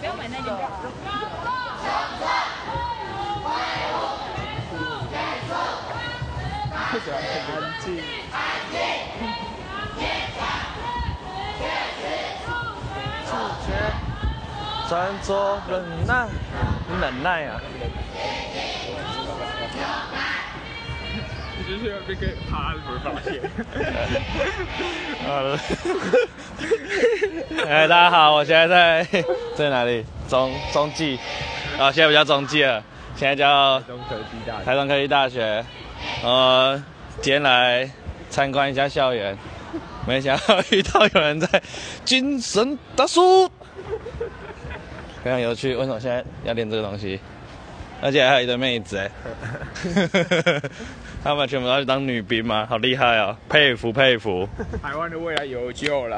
不要买那个。不喜欢很安静。穿着忍耐，忍耐啊！你就是要被给他不会发现。好了，哎，大家好，我现在在在哪里？中中继，啊，现在不叫中继了，现在叫中科技大学。台中科技大学。呃，今天来参观一下校园，没想到遇到有人在精神大叔，非常有趣。为什么现在要练这个东西？而且还有一堆妹子哎，他们全部都要去当女兵吗？好厉害哦，佩服佩服。台湾的未来有救了。